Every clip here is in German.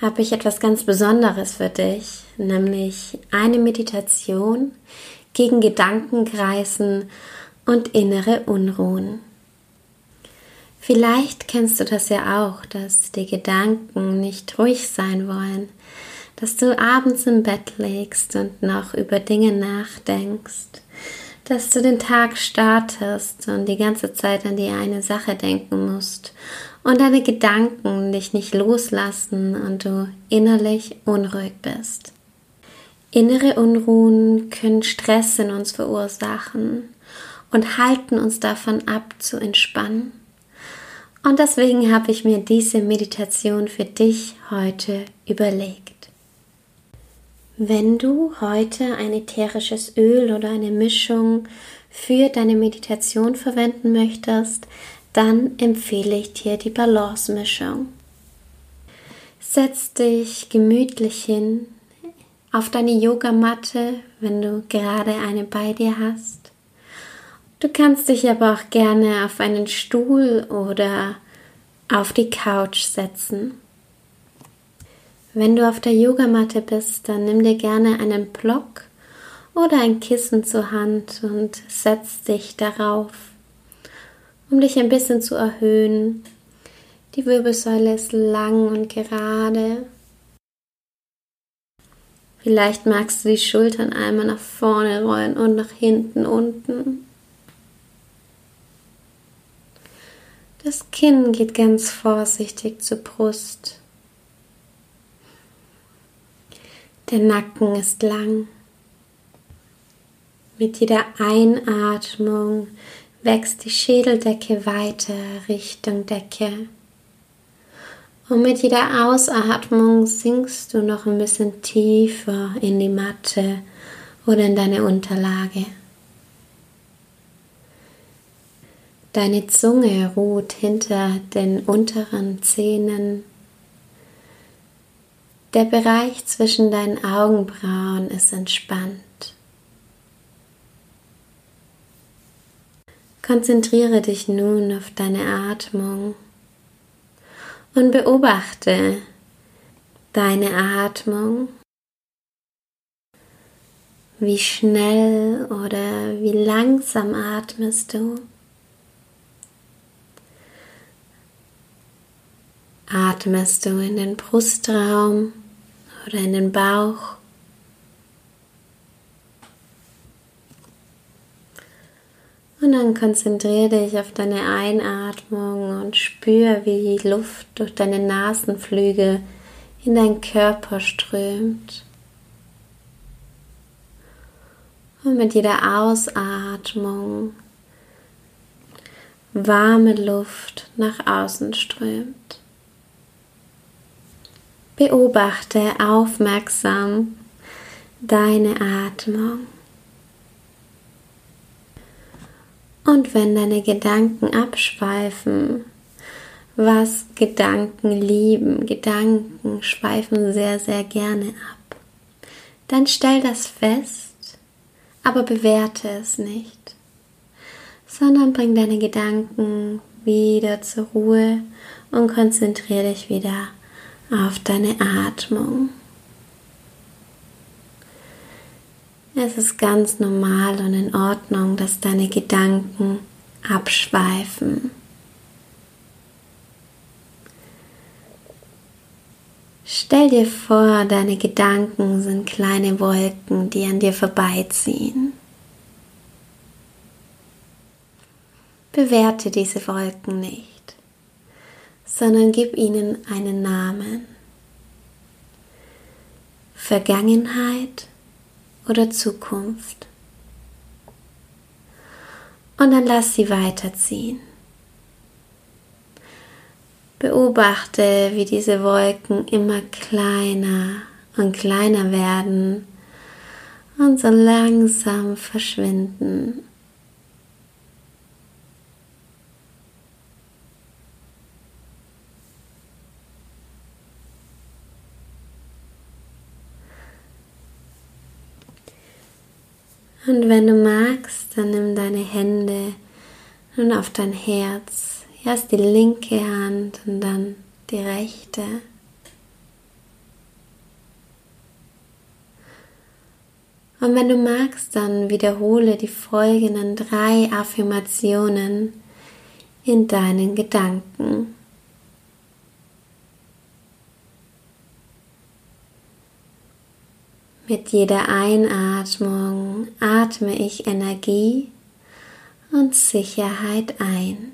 habe ich etwas ganz Besonderes für dich, nämlich eine Meditation gegen Gedankenkreisen und innere Unruhen. Vielleicht kennst du das ja auch, dass die Gedanken nicht ruhig sein wollen, dass du abends im Bett legst und noch über Dinge nachdenkst, dass du den Tag startest und die ganze Zeit an die eine Sache denken musst und deine Gedanken dich nicht loslassen und du innerlich unruhig bist. Innere Unruhen können Stress in uns verursachen und halten uns davon ab zu entspannen. Und deswegen habe ich mir diese Meditation für dich heute überlegt. Wenn du heute ein ätherisches Öl oder eine Mischung für deine Meditation verwenden möchtest, dann empfehle ich dir die Balance-Mischung. Setz dich gemütlich hin auf deine Yogamatte, wenn du gerade eine bei dir hast. Du kannst dich aber auch gerne auf einen Stuhl oder auf die Couch setzen. Wenn du auf der Yogamatte bist, dann nimm dir gerne einen Block oder ein Kissen zur Hand und setz dich darauf um dich ein bisschen zu erhöhen. Die Wirbelsäule ist lang und gerade. Vielleicht magst du die Schultern einmal nach vorne rollen und nach hinten unten. Das Kinn geht ganz vorsichtig zur Brust. Der Nacken ist lang. Mit jeder Einatmung wächst die Schädeldecke weiter Richtung Decke. Und mit jeder Ausatmung sinkst du noch ein bisschen tiefer in die Matte oder in deine Unterlage. Deine Zunge ruht hinter den unteren Zähnen. Der Bereich zwischen deinen Augenbrauen ist entspannt. Konzentriere dich nun auf deine Atmung und beobachte deine Atmung. Wie schnell oder wie langsam atmest du? Atmest du in den Brustraum oder in den Bauch? Und dann konzentriere dich auf deine Einatmung und spüre, wie die Luft durch deine Nasenflügel in deinen Körper strömt. Und mit jeder Ausatmung warme Luft nach außen strömt. Beobachte aufmerksam deine Atmung. Und wenn deine Gedanken abschweifen, was Gedanken lieben, Gedanken schweifen sehr, sehr gerne ab, dann stell das fest, aber bewerte es nicht, sondern bring deine Gedanken wieder zur Ruhe und konzentriere dich wieder auf deine Atmung. Es ist ganz normal und in Ordnung, dass deine Gedanken abschweifen. Stell dir vor, deine Gedanken sind kleine Wolken, die an dir vorbeiziehen. Bewerte diese Wolken nicht, sondern gib ihnen einen Namen. Vergangenheit, oder Zukunft. Und dann lass sie weiterziehen. Beobachte, wie diese Wolken immer kleiner und kleiner werden und so langsam verschwinden. Und wenn du magst, dann nimm deine Hände nun auf dein Herz. Erst die linke Hand und dann die rechte. Und wenn du magst, dann wiederhole die folgenden drei Affirmationen in deinen Gedanken. Mit jeder Einatmung atme ich Energie und Sicherheit ein.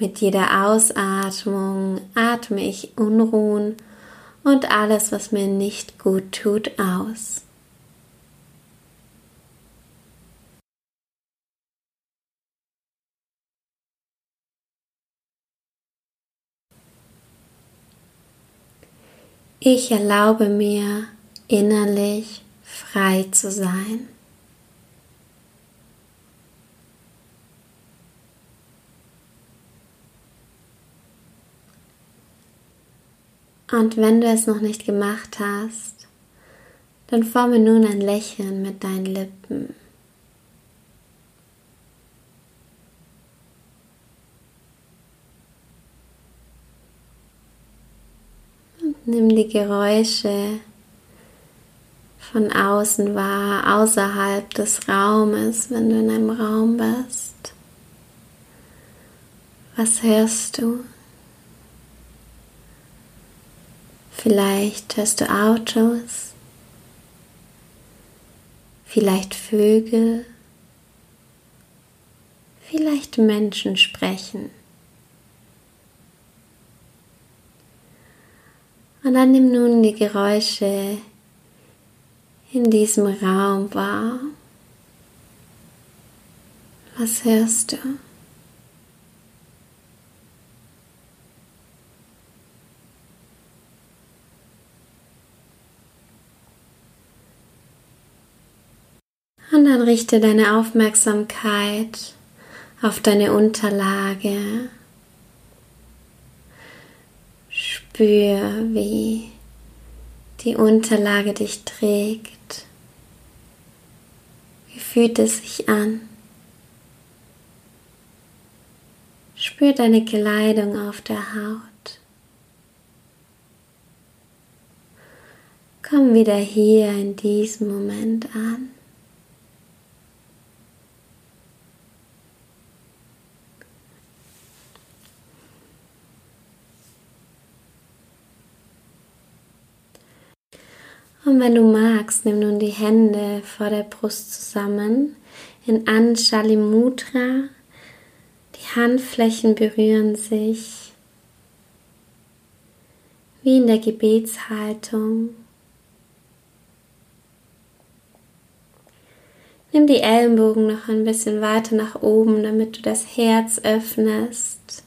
Mit jeder Ausatmung atme ich Unruhen und alles, was mir nicht gut tut, aus. Ich erlaube mir innerlich frei zu sein. Und wenn du es noch nicht gemacht hast, dann forme nun ein Lächeln mit deinen Lippen. Und nimm die Geräusche von außen wahr, außerhalb des Raumes, wenn du in einem Raum bist. Was hörst du? Vielleicht hörst du Autos, vielleicht Vögel, vielleicht Menschen sprechen. Und dann nimm nun die Geräusche in diesem Raum wahr. Was hörst du? Und dann richte deine Aufmerksamkeit auf deine Unterlage. Spür, wie die Unterlage dich trägt. Wie fühlt es sich an? Spür deine Kleidung auf der Haut. Komm wieder hier in diesem Moment an. Und wenn du magst, nimm nun die Hände vor der Brust zusammen in Anjali Mudra. Die Handflächen berühren sich wie in der Gebetshaltung. Nimm die Ellenbogen noch ein bisschen weiter nach oben, damit du das Herz öffnest.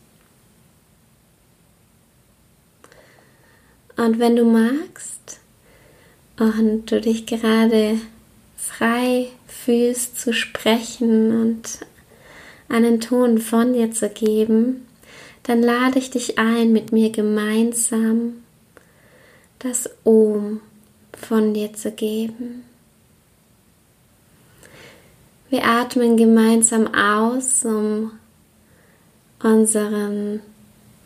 Und wenn du magst, und du dich gerade frei fühlst zu sprechen und einen Ton von dir zu geben, dann lade ich dich ein, mit mir gemeinsam das Ohm von dir zu geben. Wir atmen gemeinsam aus, um unseren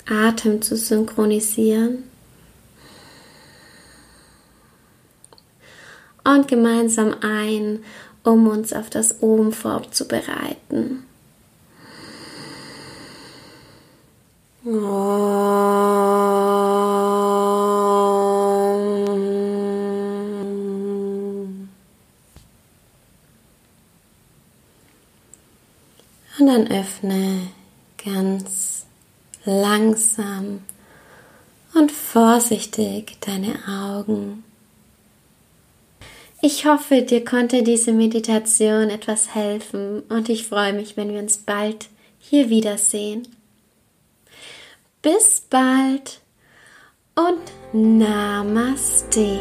Atem zu synchronisieren. Und gemeinsam ein, um uns auf das Oben vorzubereiten. Und dann öffne ganz langsam und vorsichtig deine Augen. Ich hoffe, dir konnte diese Meditation etwas helfen und ich freue mich, wenn wir uns bald hier wiedersehen. Bis bald und Namaste.